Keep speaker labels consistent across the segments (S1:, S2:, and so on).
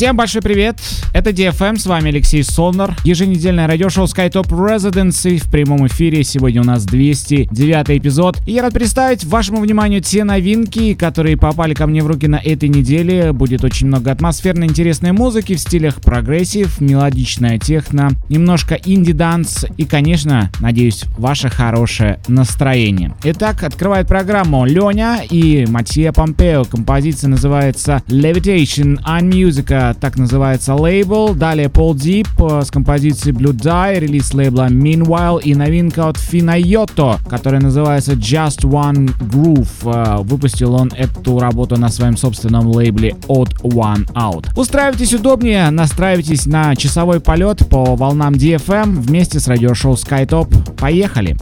S1: Всем большой привет! Это DFM, с вами Алексей Солнер. Еженедельное радиошоу SkyTop Residency в прямом эфире. Сегодня у нас 209 эпизод. И я рад представить вашему вниманию те новинки, которые попали ко мне в руки на этой неделе. Будет очень много атмосферной интересной музыки в стилях прогрессив, мелодичная техно, немножко инди-данс и, конечно, надеюсь, ваше хорошее настроение. Итак, открывает программу Леня и Matteo Pompeo. Композиция называется Levitation on Music так называется лейбл. Далее Paul Deep э, с композицией Blue Die, релиз лейбла Meanwhile и новинка от Finayotto, которая называется Just One Groove. Э, выпустил он эту работу на своем собственном лейбле Odd One Out. Устраивайтесь удобнее, настраивайтесь на часовой полет по волнам DFM вместе с радиошоу SkyTop. Поехали!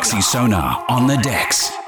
S2: Alexi Sonar on the decks.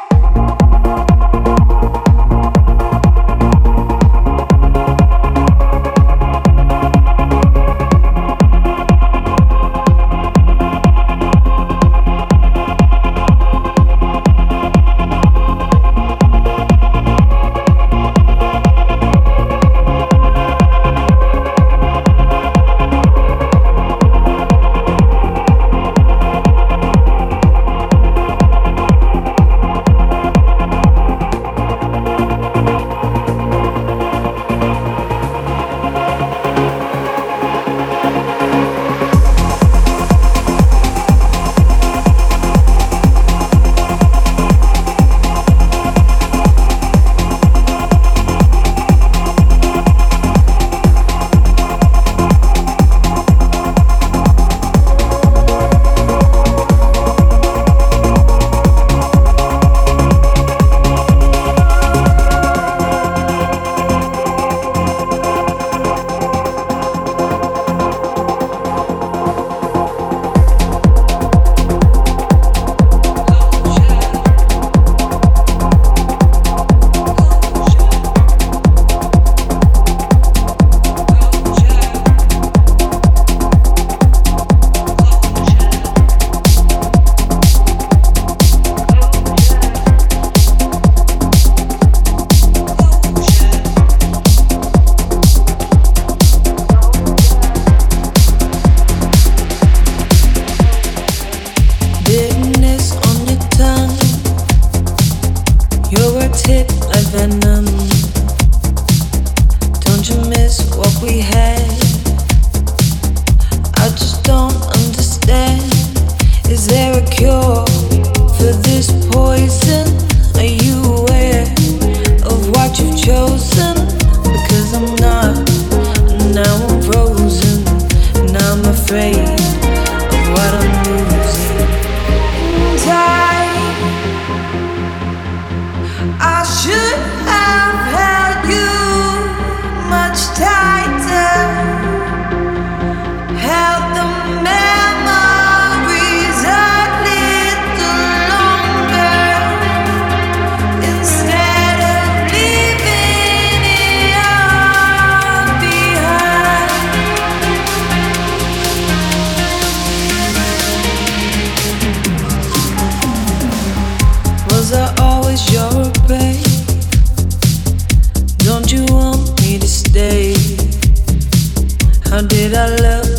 S3: did I love?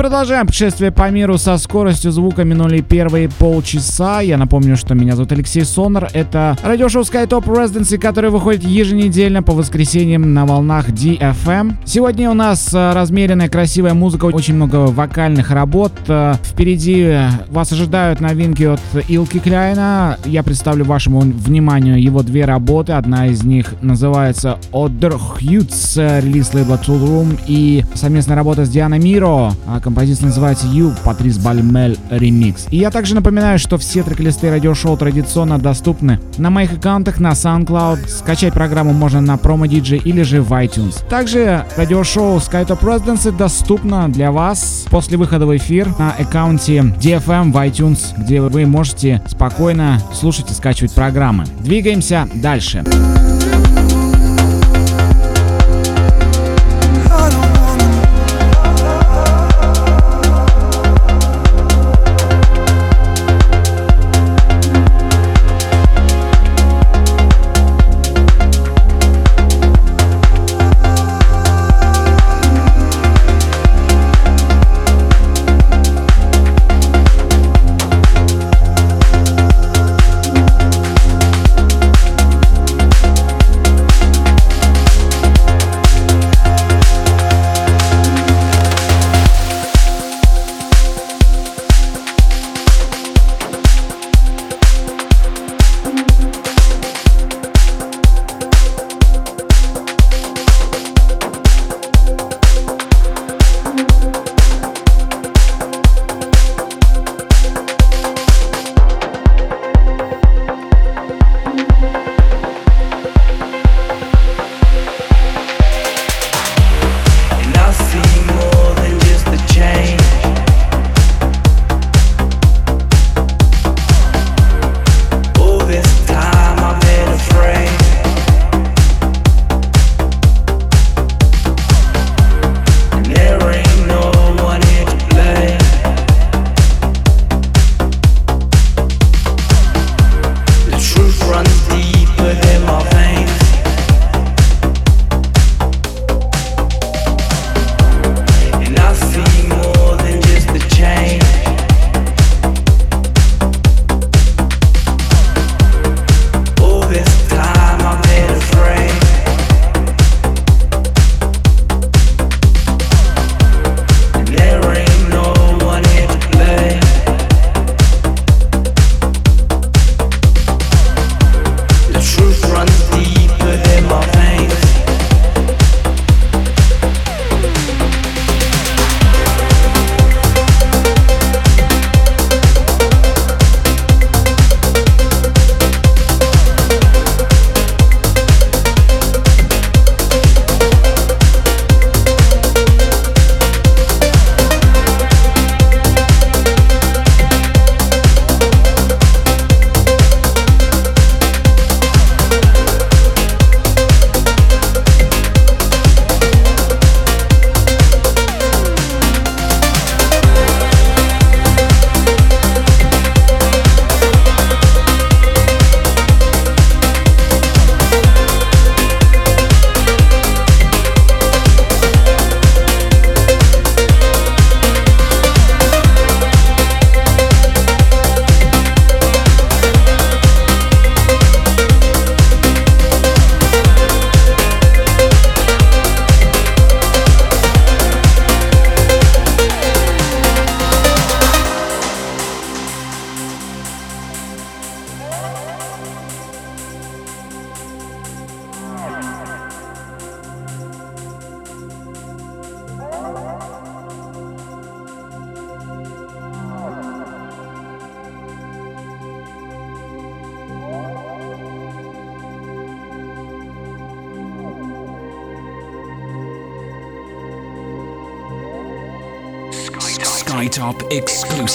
S1: Продолжаем путешествие по миру со скоростью звука. Минули первые полчаса. Я напомню, что меня зовут Алексей Сонор. Это радиошоу SkyTop Residency, которое выходит еженедельно по воскресеньям на волнах DFM. Сегодня у нас э, размеренная, красивая музыка, очень много вокальных работ. Э, впереди вас ожидают новинки от Илки Кляйна. Я представлю вашему вниманию его две работы. Одна из них называется Other Huts, релиз лейбла Tool Room и совместная работа с Дианой Миро. Композиция называется You, Патрис Бальмель ремикс. И я также напоминаю, что все трек-листы радиошоу традиционно доступны на моих аккаунтах на SoundCloud. Скачать программу можно на Promo DJ или же в iTunes. Также радиошоу SkyTop Residency доступно для вас после выхода в эфир на аккаунте DFM в iTunes, где вы можете спокойно слушать и скачивать программы. Двигаемся дальше. Дальше.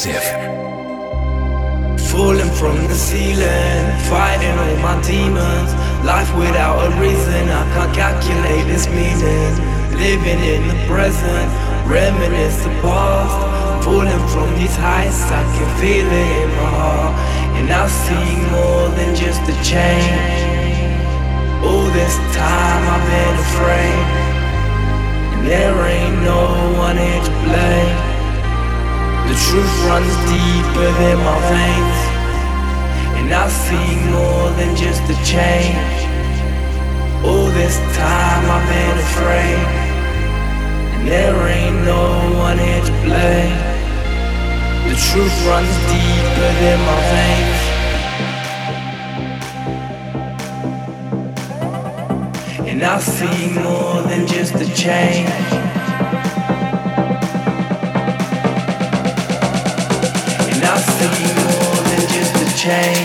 S3: Massive. Change.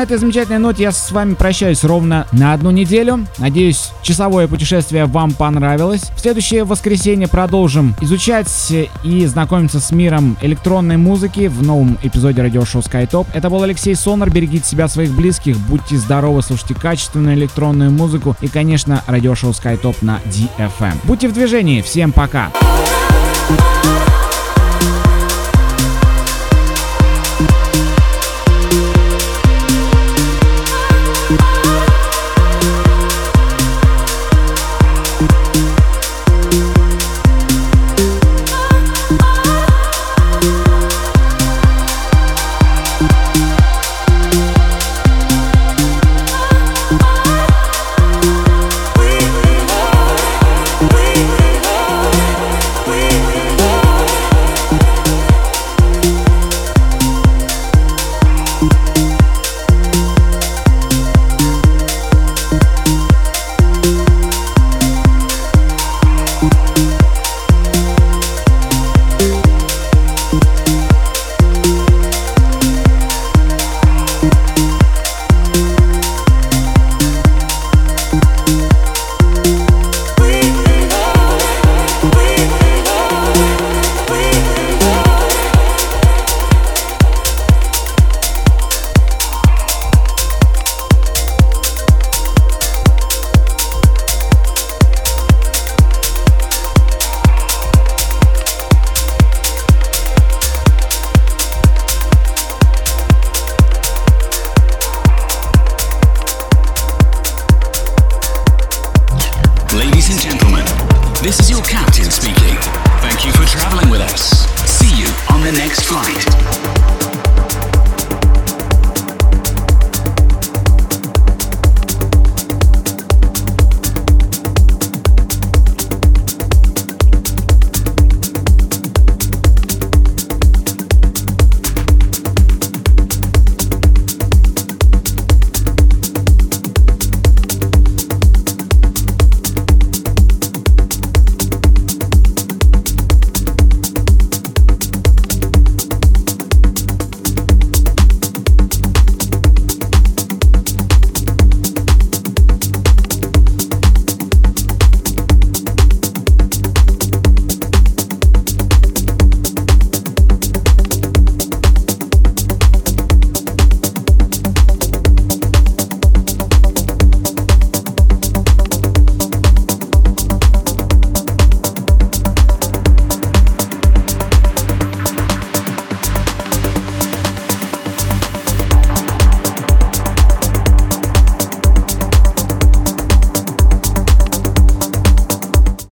S1: На этой замечательной ноте я с вами прощаюсь ровно на одну неделю. Надеюсь, часовое путешествие вам понравилось. В следующее воскресенье продолжим изучать и знакомиться с миром электронной музыки в новом эпизоде радиошоу SkyTop. Это был Алексей Сонар. Берегите себя, своих близких, будьте здоровы, слушайте качественную электронную музыку и, конечно, радиошоу SkyTop на DFM. Будьте в движении. Всем пока.
S4: This